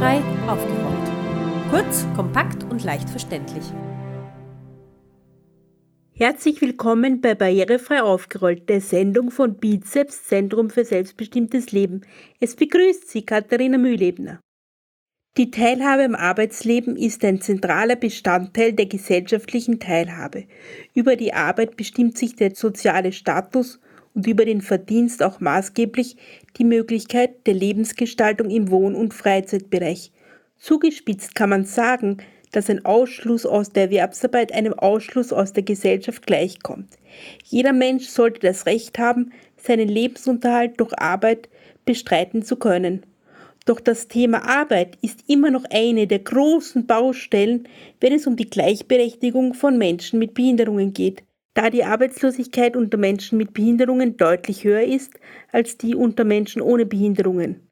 Barrierefrei aufgerollt. Kurz, kompakt und leicht verständlich. Herzlich willkommen bei Barrierefrei aufgerollt, der Sendung von Bizeps Zentrum für selbstbestimmtes Leben. Es begrüßt Sie Katharina Mühlebner. Die Teilhabe am Arbeitsleben ist ein zentraler Bestandteil der gesellschaftlichen Teilhabe. Über die Arbeit bestimmt sich der soziale Status und über den Verdienst auch maßgeblich die Möglichkeit der Lebensgestaltung im Wohn- und Freizeitbereich. Zugespitzt kann man sagen, dass ein Ausschluss aus der Erwerbsarbeit einem Ausschluss aus der Gesellschaft gleichkommt. Jeder Mensch sollte das Recht haben, seinen Lebensunterhalt durch Arbeit bestreiten zu können. Doch das Thema Arbeit ist immer noch eine der großen Baustellen, wenn es um die Gleichberechtigung von Menschen mit Behinderungen geht da die Arbeitslosigkeit unter Menschen mit Behinderungen deutlich höher ist als die unter Menschen ohne Behinderungen.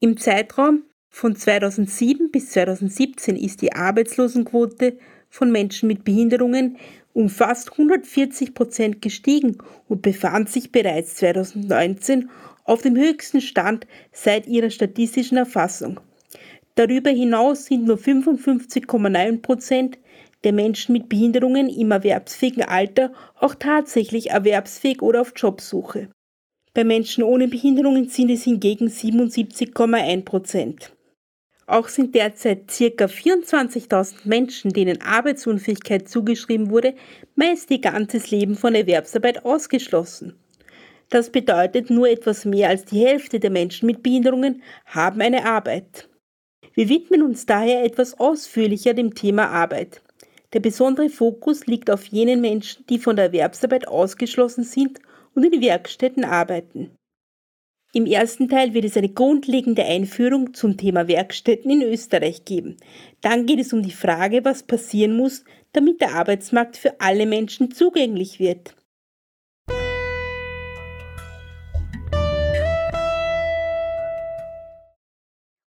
Im Zeitraum von 2007 bis 2017 ist die Arbeitslosenquote von Menschen mit Behinderungen um fast 140 Prozent gestiegen und befand sich bereits 2019 auf dem höchsten Stand seit ihrer statistischen Erfassung. Darüber hinaus sind nur 55,9 Prozent der Menschen mit Behinderungen im erwerbsfähigen Alter auch tatsächlich erwerbsfähig oder auf Jobsuche. Bei Menschen ohne Behinderungen sind es hingegen 77,1 Prozent. Auch sind derzeit ca. 24.000 Menschen, denen Arbeitsunfähigkeit zugeschrieben wurde, meist ihr ganzes Leben von Erwerbsarbeit ausgeschlossen. Das bedeutet, nur etwas mehr als die Hälfte der Menschen mit Behinderungen haben eine Arbeit. Wir widmen uns daher etwas ausführlicher dem Thema Arbeit. Der besondere Fokus liegt auf jenen Menschen, die von der Erwerbsarbeit ausgeschlossen sind und in Werkstätten arbeiten. Im ersten Teil wird es eine grundlegende Einführung zum Thema Werkstätten in Österreich geben. Dann geht es um die Frage, was passieren muss, damit der Arbeitsmarkt für alle Menschen zugänglich wird.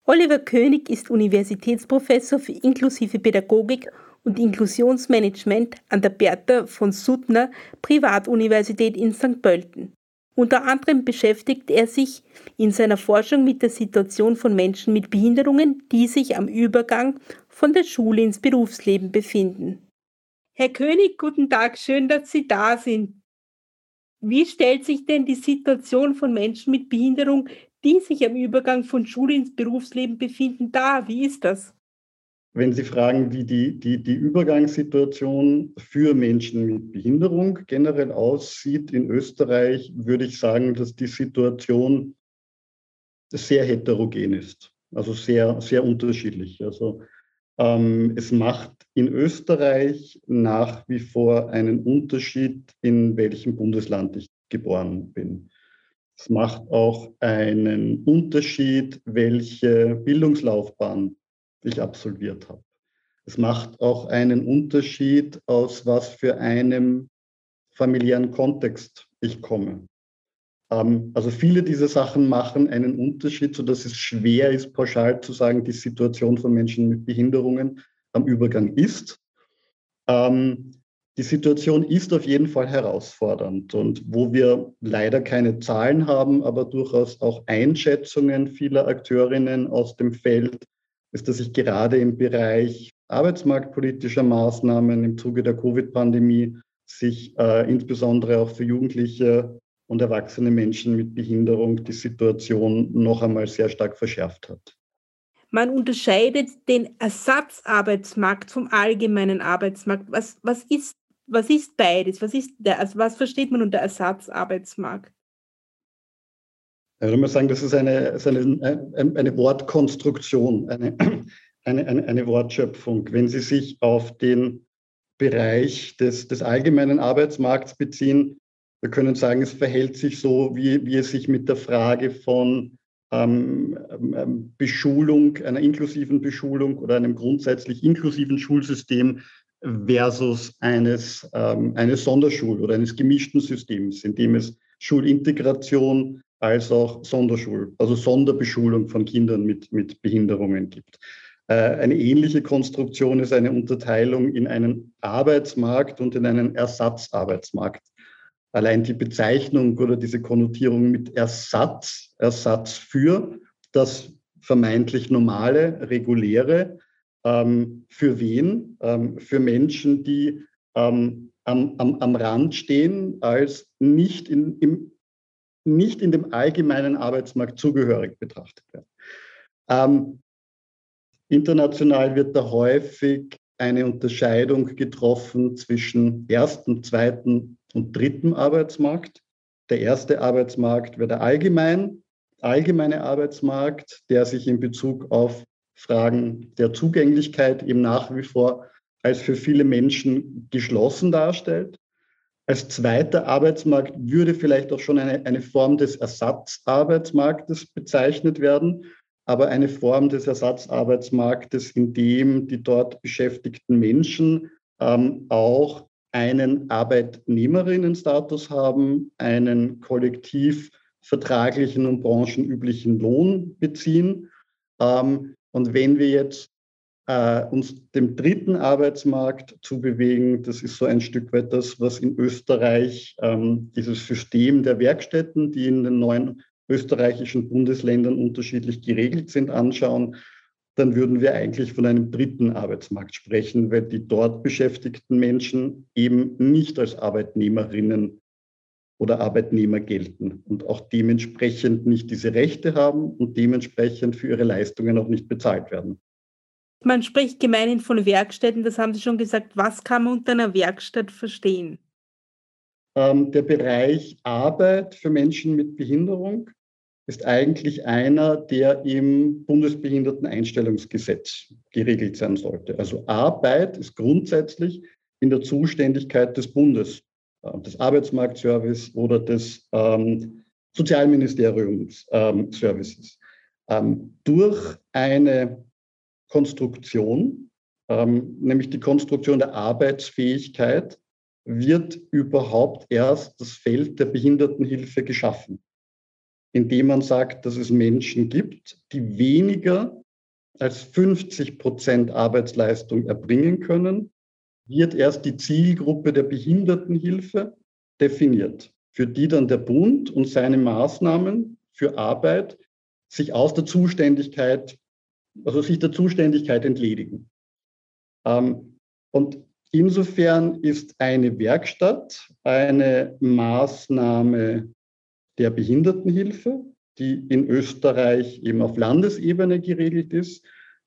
Oliver König ist Universitätsprofessor für inklusive Pädagogik und Inklusionsmanagement an der Bertha von Suttner Privatuniversität in St. Pölten. Unter anderem beschäftigt er sich in seiner Forschung mit der Situation von Menschen mit Behinderungen, die sich am Übergang von der Schule ins Berufsleben befinden. Herr König, guten Tag, schön, dass Sie da sind. Wie stellt sich denn die Situation von Menschen mit Behinderung, die sich am Übergang von Schule ins Berufsleben befinden, dar? Wie ist das? Wenn Sie fragen, wie die, die, die Übergangssituation für Menschen mit Behinderung generell aussieht in Österreich, würde ich sagen, dass die Situation sehr heterogen ist, also sehr, sehr unterschiedlich. Also ähm, es macht in Österreich nach wie vor einen Unterschied, in welchem Bundesland ich geboren bin. Es macht auch einen Unterschied, welche Bildungslaufbahn ich absolviert habe. Es macht auch einen Unterschied, aus was für einem familiären Kontext ich komme. Ähm, also viele dieser Sachen machen einen Unterschied, sodass es schwer ist, pauschal zu sagen, die Situation von Menschen mit Behinderungen am Übergang ist. Ähm, die Situation ist auf jeden Fall herausfordernd und wo wir leider keine Zahlen haben, aber durchaus auch Einschätzungen vieler Akteurinnen aus dem Feld, ist, dass sich gerade im Bereich arbeitsmarktpolitischer Maßnahmen im Zuge der Covid-Pandemie sich äh, insbesondere auch für Jugendliche und erwachsene Menschen mit Behinderung die Situation noch einmal sehr stark verschärft hat. Man unterscheidet den Ersatzarbeitsmarkt vom allgemeinen Arbeitsmarkt. Was, was, ist, was ist beides? Was, ist der, also was versteht man unter Ersatzarbeitsmarkt? Ich würde mal sagen, das ist eine, ist eine, eine Wortkonstruktion, eine, eine, eine, Wortschöpfung. Wenn Sie sich auf den Bereich des, des allgemeinen Arbeitsmarkts beziehen, wir können sagen, es verhält sich so, wie, wie es sich mit der Frage von ähm, ähm, Beschulung, einer inklusiven Beschulung oder einem grundsätzlich inklusiven Schulsystem versus eines, ähm, eines Sonderschul- oder eines gemischten Systems, in dem es Schulintegration als auch Sonderschul, also Sonderbeschulung von Kindern mit, mit Behinderungen gibt. Äh, eine ähnliche Konstruktion ist eine Unterteilung in einen Arbeitsmarkt und in einen Ersatzarbeitsmarkt. Allein die Bezeichnung oder diese Konnotierung mit Ersatz, Ersatz für, das vermeintlich normale, reguläre. Ähm, für wen? Ähm, für Menschen, die ähm, am, am, am Rand stehen, als nicht in, im, nicht in dem allgemeinen Arbeitsmarkt zugehörig betrachtet werden. Ähm, international wird da häufig eine Unterscheidung getroffen zwischen ersten, zweiten und dritten Arbeitsmarkt. Der erste Arbeitsmarkt wäre der allgemein, allgemeine Arbeitsmarkt, der sich in Bezug auf Fragen der Zugänglichkeit eben nach wie vor als für viele Menschen geschlossen darstellt. Als zweiter Arbeitsmarkt würde vielleicht auch schon eine, eine Form des Ersatzarbeitsmarktes bezeichnet werden, aber eine Form des Ersatzarbeitsmarktes, in dem die dort beschäftigten Menschen ähm, auch einen Arbeitnehmerinnenstatus haben, einen kollektiv vertraglichen und branchenüblichen Lohn beziehen. Ähm, und wenn wir jetzt äh, uns dem dritten Arbeitsmarkt zu bewegen. Das ist so ein Stück weit das, was in Österreich ähm, dieses System der Werkstätten, die in den neuen österreichischen Bundesländern unterschiedlich geregelt sind, anschauen, dann würden wir eigentlich von einem dritten Arbeitsmarkt sprechen, weil die dort beschäftigten Menschen eben nicht als Arbeitnehmerinnen oder Arbeitnehmer gelten und auch dementsprechend nicht diese Rechte haben und dementsprechend für ihre Leistungen auch nicht bezahlt werden. Man spricht gemeinhin von Werkstätten, das haben Sie schon gesagt. Was kann man unter einer Werkstatt verstehen? Ähm, der Bereich Arbeit für Menschen mit Behinderung ist eigentlich einer, der im Bundesbehinderteneinstellungsgesetz geregelt sein sollte. Also Arbeit ist grundsätzlich in der Zuständigkeit des Bundes, äh, des Arbeitsmarktservice oder des ähm, Sozialministeriums ähm, Services. Ähm, durch eine Konstruktion, ähm, nämlich die Konstruktion der Arbeitsfähigkeit, wird überhaupt erst das Feld der Behindertenhilfe geschaffen, indem man sagt, dass es Menschen gibt, die weniger als 50 Prozent Arbeitsleistung erbringen können, wird erst die Zielgruppe der Behindertenhilfe definiert, für die dann der Bund und seine Maßnahmen für Arbeit sich aus der Zuständigkeit also sich der Zuständigkeit entledigen. Ähm, und insofern ist eine Werkstatt eine Maßnahme der Behindertenhilfe, die in Österreich eben auf Landesebene geregelt ist,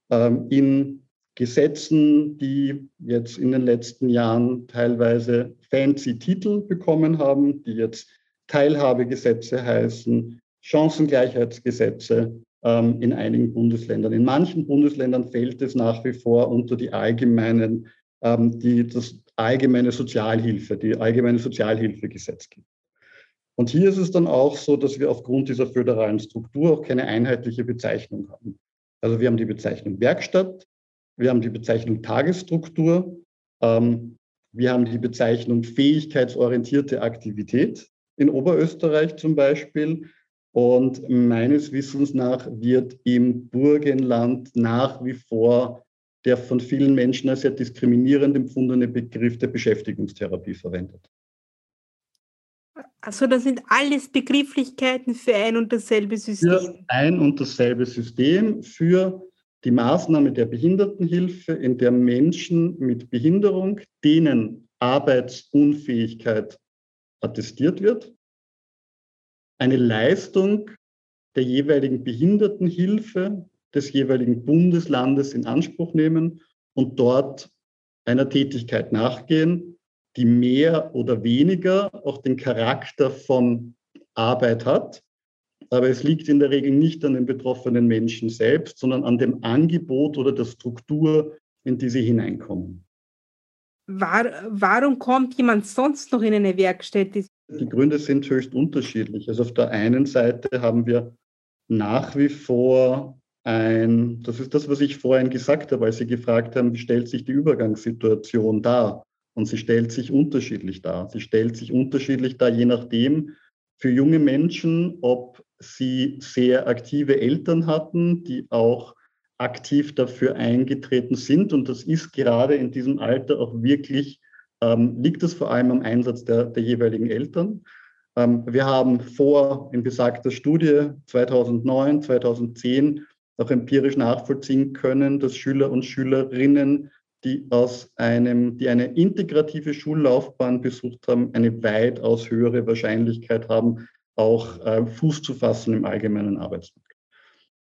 ähm, in Gesetzen, die jetzt in den letzten Jahren teilweise fancy Titel bekommen haben, die jetzt Teilhabegesetze heißen, Chancengleichheitsgesetze, ähm, in einigen Bundesländern. In manchen Bundesländern fällt es nach wie vor unter die allgemeinen, ähm, die, das allgemeine Sozialhilfe, die allgemeine Sozialhilfegesetz gibt. Und hier ist es dann auch so, dass wir aufgrund dieser föderalen Struktur auch keine einheitliche Bezeichnung haben. Also wir haben die Bezeichnung Werkstatt, wir haben die Bezeichnung Tagesstruktur, ähm, wir haben die Bezeichnung fähigkeitsorientierte Aktivität in Oberösterreich zum Beispiel. Und meines Wissens nach wird im Burgenland nach wie vor der von vielen Menschen als sehr diskriminierend empfundene Begriff der Beschäftigungstherapie verwendet. Also das sind alles Begrifflichkeiten für ein und dasselbe System. Für ein und dasselbe System für die Maßnahme der Behindertenhilfe, in der Menschen mit Behinderung, denen Arbeitsunfähigkeit attestiert wird, eine Leistung der jeweiligen Behindertenhilfe des jeweiligen Bundeslandes in Anspruch nehmen und dort einer Tätigkeit nachgehen, die mehr oder weniger auch den Charakter von Arbeit hat. Aber es liegt in der Regel nicht an den betroffenen Menschen selbst, sondern an dem Angebot oder der Struktur, in die sie hineinkommen. War, warum kommt jemand sonst noch in eine Werkstätte? Die Gründe sind höchst unterschiedlich. Also auf der einen Seite haben wir nach wie vor ein, das ist das, was ich vorhin gesagt habe, als Sie gefragt haben, wie stellt sich die Übergangssituation dar? Und sie stellt sich unterschiedlich dar. Sie stellt sich unterschiedlich dar, je nachdem, für junge Menschen, ob sie sehr aktive Eltern hatten, die auch aktiv dafür eingetreten sind. Und das ist gerade in diesem Alter auch wirklich ähm, liegt es vor allem am Einsatz der, der jeweiligen Eltern. Ähm, wir haben vor in besagter Studie 2009, 2010 auch empirisch nachvollziehen können, dass Schüler und Schülerinnen, die aus einem, die eine integrative Schullaufbahn besucht haben, eine weitaus höhere Wahrscheinlichkeit haben, auch äh, Fuß zu fassen im allgemeinen Arbeitsmarkt.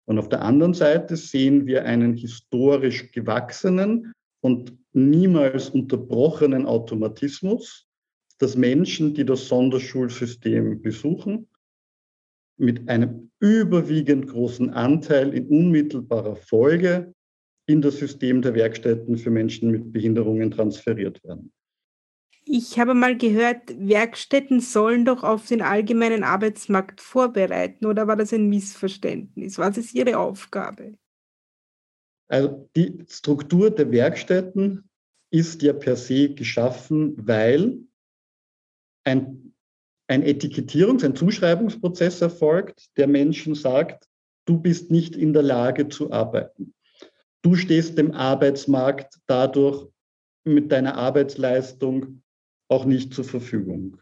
Und auf der anderen Seite sehen wir einen historisch gewachsenen und niemals unterbrochenen Automatismus, dass Menschen, die das Sonderschulsystem besuchen, mit einem überwiegend großen Anteil in unmittelbarer Folge in das System der Werkstätten für Menschen mit Behinderungen transferiert werden. Ich habe mal gehört, Werkstätten sollen doch auf den allgemeinen Arbeitsmarkt vorbereiten, oder war das ein Missverständnis? Was ist Ihre Aufgabe? Also die Struktur der Werkstätten ist ja per se geschaffen, weil ein, ein Etikettierungs-, ein Zuschreibungsprozess erfolgt, der Menschen sagt, du bist nicht in der Lage zu arbeiten. Du stehst dem Arbeitsmarkt dadurch mit deiner Arbeitsleistung auch nicht zur Verfügung.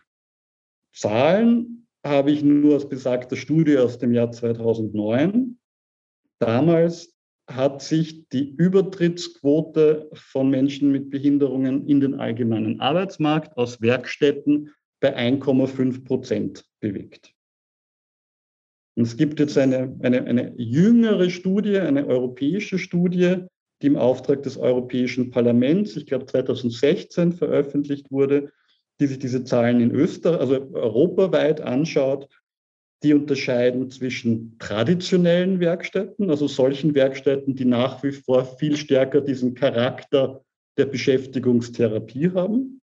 Zahlen habe ich nur aus besagter Studie aus dem Jahr 2009. Damals hat sich die Übertrittsquote von Menschen mit Behinderungen in den allgemeinen Arbeitsmarkt aus Werkstätten bei 1,5 Prozent bewegt. Und es gibt jetzt eine, eine, eine jüngere Studie, eine europäische Studie, die im Auftrag des Europäischen Parlaments, ich glaube 2016 veröffentlicht wurde, die sich diese Zahlen in Österreich, also europaweit anschaut, die unterscheiden zwischen traditionellen Werkstätten, also solchen Werkstätten, die nach wie vor viel stärker diesen Charakter der Beschäftigungstherapie haben,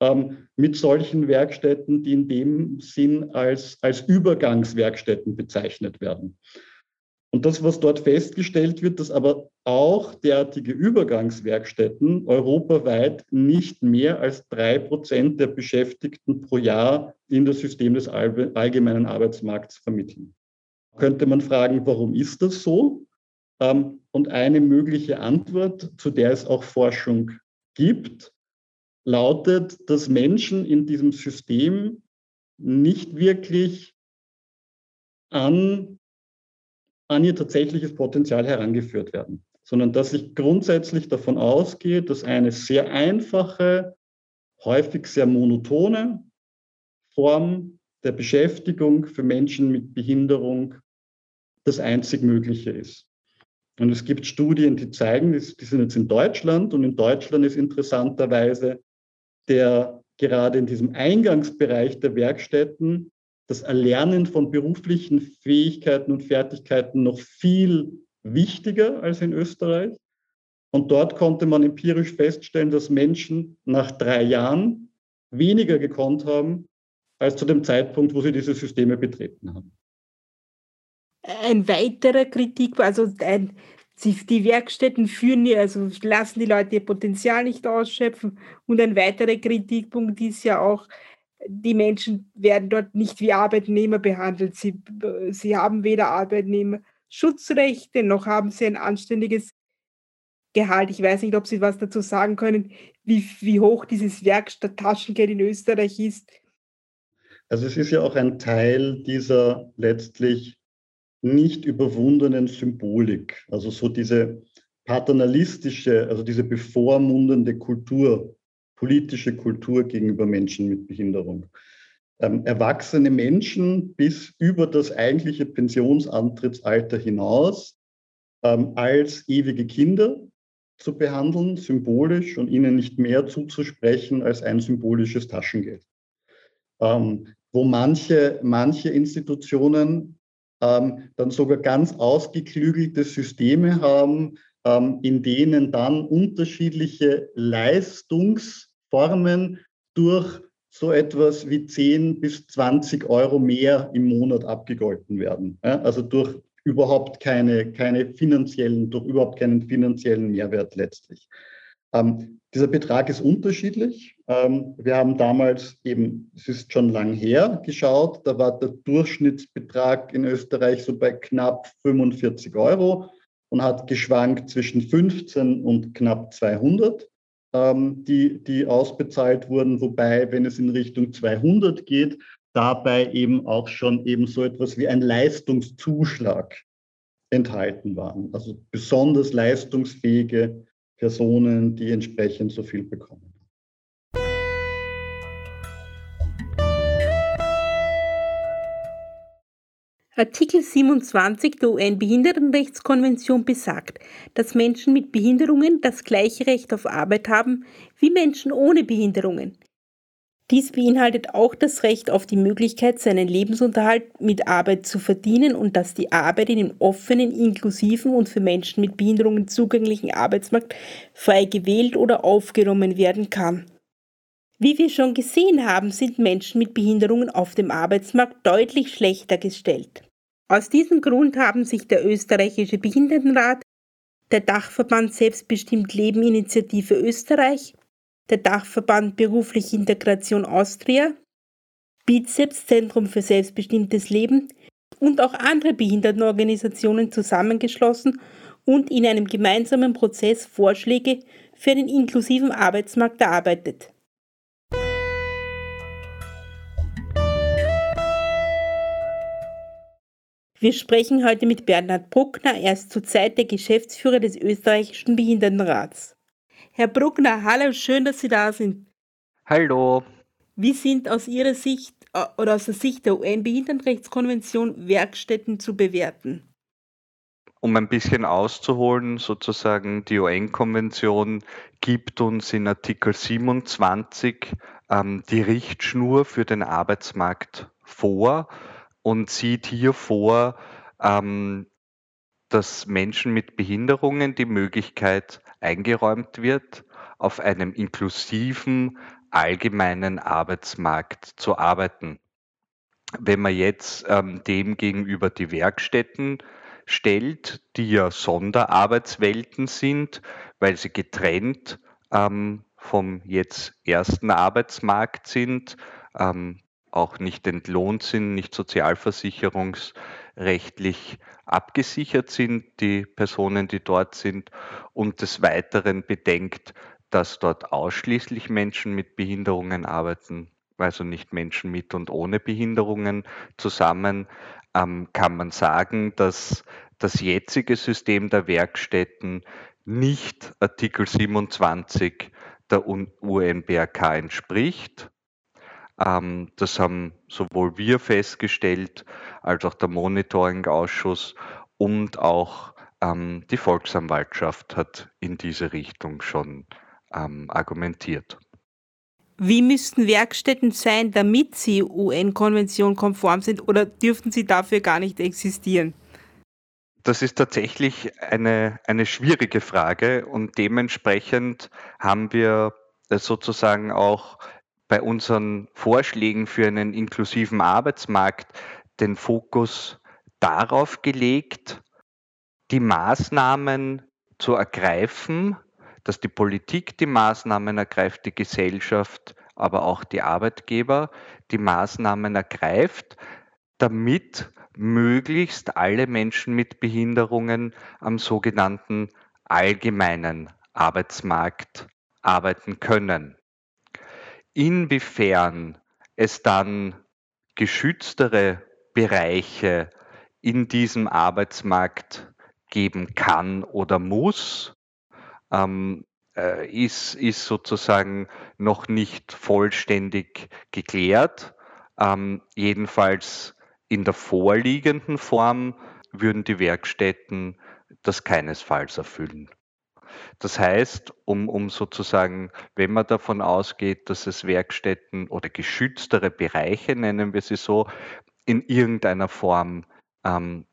ähm, mit solchen Werkstätten, die in dem Sinn als, als Übergangswerkstätten bezeichnet werden. Und das, was dort festgestellt wird, dass aber auch derartige Übergangswerkstätten europaweit nicht mehr als drei Prozent der Beschäftigten pro Jahr in das System des allgemeinen Arbeitsmarkts vermitteln. Könnte man fragen, warum ist das so? Ähm, und eine mögliche Antwort, zu der es auch Forschung gibt, lautet, dass Menschen in diesem System nicht wirklich an an ihr tatsächliches Potenzial herangeführt werden, sondern dass ich grundsätzlich davon ausgehe, dass eine sehr einfache, häufig sehr monotone Form der Beschäftigung für Menschen mit Behinderung das einzig Mögliche ist. Und es gibt Studien, die zeigen, die sind jetzt in Deutschland und in Deutschland ist interessanterweise der gerade in diesem Eingangsbereich der Werkstätten das Erlernen von beruflichen Fähigkeiten und Fertigkeiten noch viel wichtiger als in Österreich. Und dort konnte man empirisch feststellen, dass Menschen nach drei Jahren weniger gekonnt haben als zu dem Zeitpunkt, wo sie diese Systeme betreten haben. Ein weiterer Kritik, also ein, die Werkstätten führen, also lassen die Leute ihr Potenzial nicht ausschöpfen. Und ein weiterer Kritikpunkt ist ja auch, die Menschen werden dort nicht wie Arbeitnehmer behandelt. Sie, sie haben weder Arbeitnehmerschutzrechte noch haben sie ein anständiges Gehalt. Ich weiß nicht, ob Sie was dazu sagen können, wie, wie hoch dieses Werkstatt-Taschengeld in Österreich ist. Also es ist ja auch ein Teil dieser letztlich nicht überwundenen Symbolik, also so diese paternalistische, also diese bevormundende Kultur, politische Kultur gegenüber Menschen mit Behinderung. Ähm, erwachsene Menschen bis über das eigentliche Pensionsantrittsalter hinaus ähm, als ewige Kinder zu behandeln, symbolisch und ihnen nicht mehr zuzusprechen als ein symbolisches Taschengeld. Ähm, wo manche, manche Institutionen ähm, dann sogar ganz ausgeklügelte Systeme haben, in denen dann unterschiedliche Leistungsformen durch so etwas wie 10 bis 20 Euro mehr im Monat abgegolten werden. Also durch überhaupt keine, keine finanziellen, durch überhaupt keinen finanziellen Mehrwert letztlich. Ähm, dieser Betrag ist unterschiedlich. Ähm, wir haben damals eben, es ist schon lang her, geschaut, da war der Durchschnittsbetrag in Österreich so bei knapp 45 Euro und hat geschwankt zwischen 15 und knapp 200, ähm, die, die ausbezahlt wurden. Wobei, wenn es in Richtung 200 geht, dabei eben auch schon eben so etwas wie ein Leistungszuschlag enthalten waren. Also besonders leistungsfähige Personen, die entsprechend so viel bekommen. Artikel 27 der UN-Behindertenrechtskonvention besagt, dass Menschen mit Behinderungen das gleiche Recht auf Arbeit haben wie Menschen ohne Behinderungen. Dies beinhaltet auch das Recht auf die Möglichkeit, seinen Lebensunterhalt mit Arbeit zu verdienen und dass die Arbeit in dem offenen, inklusiven und für Menschen mit Behinderungen zugänglichen Arbeitsmarkt frei gewählt oder aufgenommen werden kann. Wie wir schon gesehen haben, sind Menschen mit Behinderungen auf dem Arbeitsmarkt deutlich schlechter gestellt. Aus diesem Grund haben sich der österreichische Behindertenrat, der Dachverband Selbstbestimmt Leben Initiative Österreich, der Dachverband Berufliche Integration Austria, Bizeps Zentrum für selbstbestimmtes Leben und auch andere Behindertenorganisationen zusammengeschlossen und in einem gemeinsamen Prozess Vorschläge für einen inklusiven Arbeitsmarkt erarbeitet. Wir sprechen heute mit Bernhard Bruckner, er ist zurzeit der Geschäftsführer des österreichischen Behindertenrats. Herr Bruckner, hallo, schön, dass Sie da sind. Hallo. Wie sind aus Ihrer Sicht äh, oder aus der Sicht der UN-Behindertenrechtskonvention Werkstätten zu bewerten? Um ein bisschen auszuholen, sozusagen, die UN-Konvention gibt uns in Artikel 27 ähm, die Richtschnur für den Arbeitsmarkt vor und sieht hier vor, ähm, dass Menschen mit Behinderungen die Möglichkeit eingeräumt wird, auf einem inklusiven, allgemeinen Arbeitsmarkt zu arbeiten. Wenn man jetzt ähm, dem gegenüber die Werkstätten stellt, die ja Sonderarbeitswelten sind, weil sie getrennt ähm, vom jetzt ersten Arbeitsmarkt sind, ähm, auch nicht entlohnt sind, nicht sozialversicherungsrechtlich abgesichert sind, die Personen, die dort sind, und des Weiteren bedenkt, dass dort ausschließlich Menschen mit Behinderungen arbeiten, also nicht Menschen mit und ohne Behinderungen zusammen, ähm, kann man sagen, dass das jetzige System der Werkstätten nicht Artikel 27 der UNBRK entspricht ähm, das haben sowohl wir festgestellt als auch der Monitoring-Ausschuss und auch ähm, die Volksanwaltschaft hat in diese Richtung schon ähm, argumentiert. Wie müssten Werkstätten sein, damit sie UN-Konvention konform sind oder dürften sie dafür gar nicht existieren? Das ist tatsächlich eine, eine schwierige Frage und dementsprechend haben wir äh, sozusagen auch bei unseren Vorschlägen für einen inklusiven Arbeitsmarkt den Fokus darauf gelegt, die Maßnahmen zu ergreifen, dass die Politik die Maßnahmen ergreift, die Gesellschaft, aber auch die Arbeitgeber die Maßnahmen ergreift, damit möglichst alle Menschen mit Behinderungen am sogenannten allgemeinen Arbeitsmarkt arbeiten können. Inwiefern es dann geschütztere Bereiche in diesem Arbeitsmarkt geben kann oder muss, ähm, äh, ist, ist sozusagen noch nicht vollständig geklärt. Ähm, jedenfalls in der vorliegenden Form würden die Werkstätten das keinesfalls erfüllen. Das heißt, um, um sozusagen, wenn man davon ausgeht, dass es Werkstätten oder geschütztere Bereiche, nennen wir sie so, in irgendeiner Form ähm,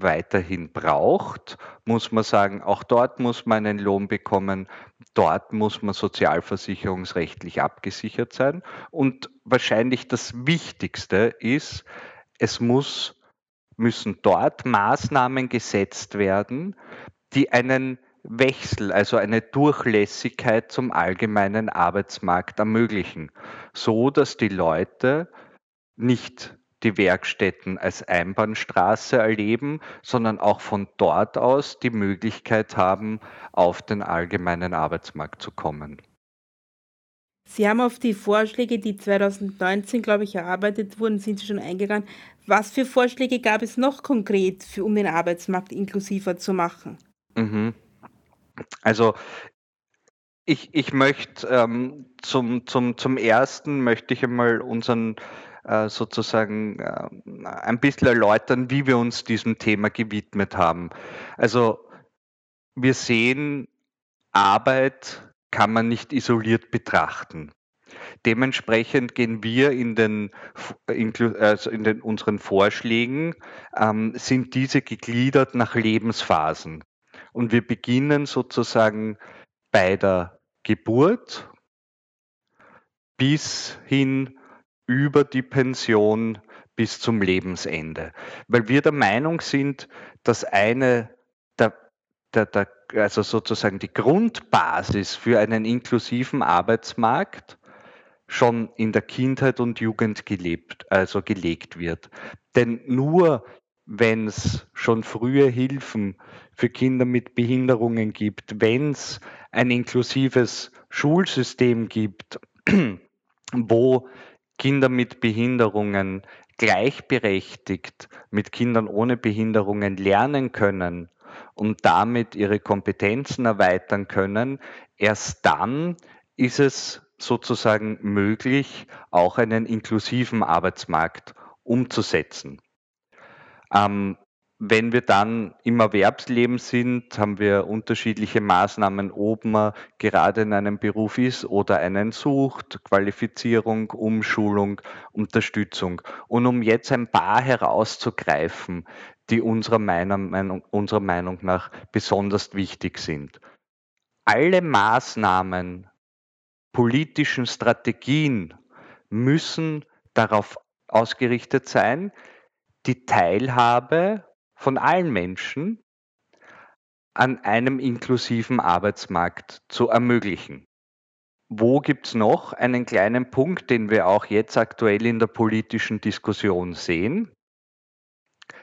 weiterhin braucht, muss man sagen, auch dort muss man einen Lohn bekommen, dort muss man sozialversicherungsrechtlich abgesichert sein. Und wahrscheinlich das Wichtigste ist, es muss, müssen dort Maßnahmen gesetzt werden, die einen Wechsel, also eine Durchlässigkeit zum allgemeinen Arbeitsmarkt ermöglichen, so dass die Leute nicht die Werkstätten als Einbahnstraße erleben, sondern auch von dort aus die Möglichkeit haben, auf den allgemeinen Arbeitsmarkt zu kommen. Sie haben auf die Vorschläge, die 2019, glaube ich, erarbeitet wurden, sind Sie schon eingegangen. Was für Vorschläge gab es noch konkret, für, um den Arbeitsmarkt inklusiver zu machen? Mhm. Also ich, ich möchte ähm, zum, zum, zum ersten möchte ich einmal unseren äh, sozusagen äh, ein bisschen erläutern, wie wir uns diesem Thema gewidmet haben. Also wir sehen, Arbeit kann man nicht isoliert betrachten. Dementsprechend gehen wir in den, also in den unseren Vorschlägen, ähm, sind diese gegliedert nach Lebensphasen. Und wir beginnen sozusagen bei der Geburt bis hin über die Pension bis zum Lebensende. Weil wir der Meinung sind, dass eine der, der, der also sozusagen die Grundbasis für einen inklusiven Arbeitsmarkt schon in der Kindheit und Jugend gelebt, also gelegt wird. Denn nur wenn es schon frühe Hilfen für Kinder mit Behinderungen gibt, wenn es ein inklusives Schulsystem gibt, wo Kinder mit Behinderungen gleichberechtigt mit Kindern ohne Behinderungen lernen können und damit ihre Kompetenzen erweitern können, erst dann ist es sozusagen möglich, auch einen inklusiven Arbeitsmarkt umzusetzen. Ähm, wenn wir dann im Erwerbsleben sind, haben wir unterschiedliche Maßnahmen, ob man gerade in einem Beruf ist oder einen sucht, Qualifizierung, Umschulung, Unterstützung. Und um jetzt ein paar herauszugreifen, die unserer Meinung, unserer Meinung nach besonders wichtig sind. Alle Maßnahmen, politischen Strategien müssen darauf ausgerichtet sein, die Teilhabe von allen Menschen an einem inklusiven Arbeitsmarkt zu ermöglichen. Wo gibt es noch einen kleinen Punkt, den wir auch jetzt aktuell in der politischen Diskussion sehen?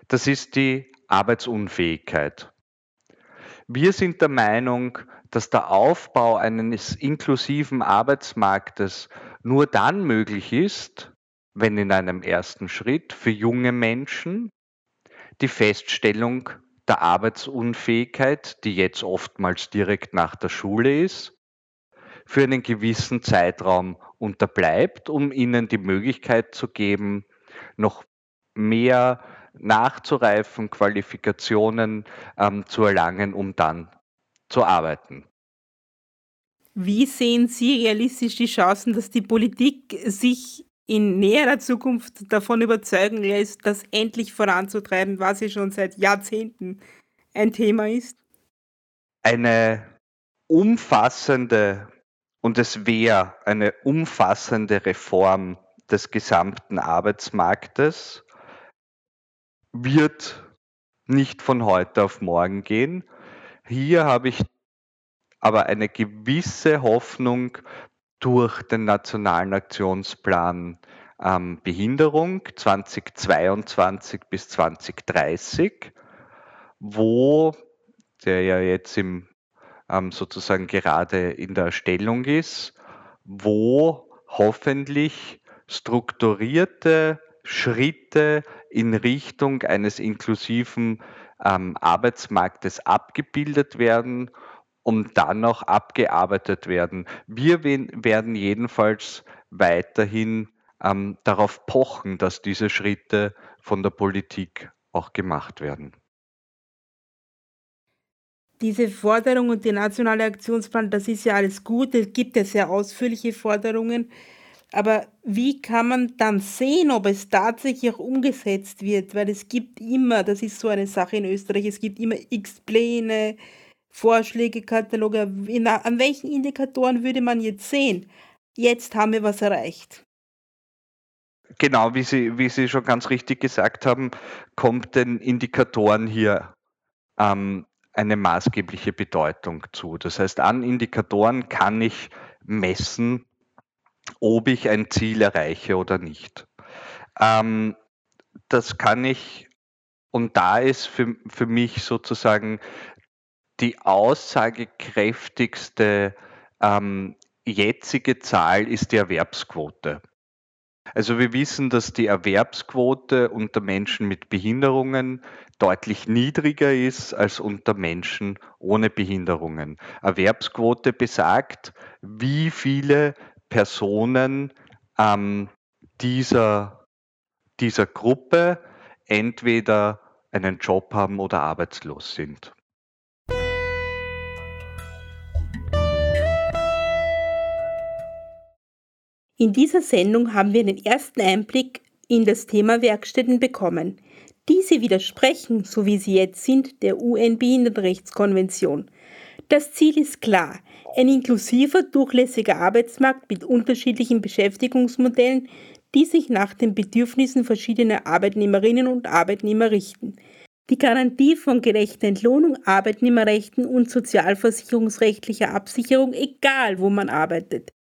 Das ist die Arbeitsunfähigkeit. Wir sind der Meinung, dass der Aufbau eines inklusiven Arbeitsmarktes nur dann möglich ist, wenn in einem ersten Schritt für junge Menschen die Feststellung der Arbeitsunfähigkeit, die jetzt oftmals direkt nach der Schule ist, für einen gewissen Zeitraum unterbleibt, um ihnen die Möglichkeit zu geben, noch mehr nachzureifen, Qualifikationen ähm, zu erlangen, um dann zu arbeiten. Wie sehen Sie realistisch die Chancen, dass die Politik sich in näherer Zukunft davon überzeugen lässt, das endlich voranzutreiben, was ja schon seit Jahrzehnten ein Thema ist? Eine umfassende, und es wäre eine umfassende Reform des gesamten Arbeitsmarktes, wird nicht von heute auf morgen gehen. Hier habe ich aber eine gewisse Hoffnung, durch den Nationalen Aktionsplan ähm, Behinderung 2022 bis 2030, wo der ja jetzt im, ähm, sozusagen gerade in der Erstellung ist, wo hoffentlich strukturierte Schritte in Richtung eines inklusiven ähm, Arbeitsmarktes abgebildet werden und dann noch abgearbeitet werden. Wir werden jedenfalls weiterhin ähm, darauf pochen, dass diese Schritte von der Politik auch gemacht werden. Diese Forderung und der nationale Aktionsplan, das ist ja alles gut, es gibt ja sehr ausführliche Forderungen, aber wie kann man dann sehen, ob es tatsächlich auch umgesetzt wird? Weil es gibt immer, das ist so eine Sache in Österreich, es gibt immer x Pläne, Vorschläge, Kataloge, in, an welchen Indikatoren würde man jetzt sehen? Jetzt haben wir was erreicht. Genau, wie Sie, wie Sie schon ganz richtig gesagt haben, kommt den Indikatoren hier ähm, eine maßgebliche Bedeutung zu. Das heißt, an Indikatoren kann ich messen, ob ich ein Ziel erreiche oder nicht. Ähm, das kann ich, und da ist für, für mich sozusagen die aussagekräftigste ähm, jetzige Zahl ist die Erwerbsquote. Also wir wissen, dass die Erwerbsquote unter Menschen mit Behinderungen deutlich niedriger ist als unter Menschen ohne Behinderungen. Erwerbsquote besagt, wie viele Personen ähm, dieser, dieser Gruppe entweder einen Job haben oder arbeitslos sind. In dieser Sendung haben wir einen ersten Einblick in das Thema Werkstätten bekommen. Diese widersprechen, so wie sie jetzt sind, der UN-Behindertenrechtskonvention. Das Ziel ist klar, ein inklusiver, durchlässiger Arbeitsmarkt mit unterschiedlichen Beschäftigungsmodellen, die sich nach den Bedürfnissen verschiedener Arbeitnehmerinnen und Arbeitnehmer richten. Die Garantie von gerechter Entlohnung, Arbeitnehmerrechten und sozialversicherungsrechtlicher Absicherung, egal wo man arbeitet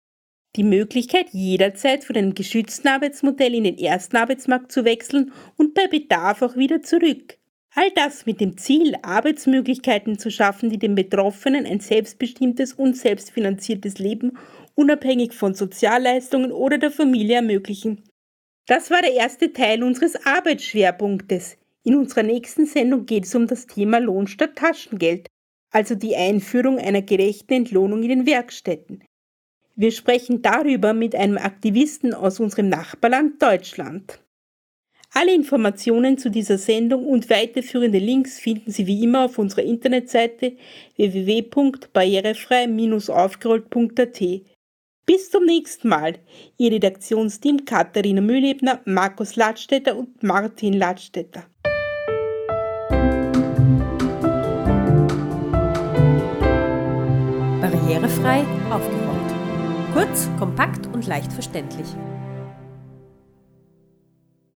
die Möglichkeit, jederzeit von einem geschützten Arbeitsmodell in den ersten Arbeitsmarkt zu wechseln und bei Bedarf auch wieder zurück. All das mit dem Ziel, Arbeitsmöglichkeiten zu schaffen, die den Betroffenen ein selbstbestimmtes und selbstfinanziertes Leben unabhängig von Sozialleistungen oder der Familie ermöglichen. Das war der erste Teil unseres Arbeitsschwerpunktes. In unserer nächsten Sendung geht es um das Thema Lohn statt Taschengeld, also die Einführung einer gerechten Entlohnung in den Werkstätten. Wir sprechen darüber mit einem Aktivisten aus unserem Nachbarland Deutschland. Alle Informationen zu dieser Sendung und weiterführende Links finden Sie wie immer auf unserer Internetseite www.barrierefrei-aufgerollt.at. Bis zum nächsten Mal. Ihr Redaktionsteam Katharina Mühlebner, Markus Ladstätter und Martin Ladstätter. Barrierefrei aufgerollt. Kurz, kompakt und leicht verständlich.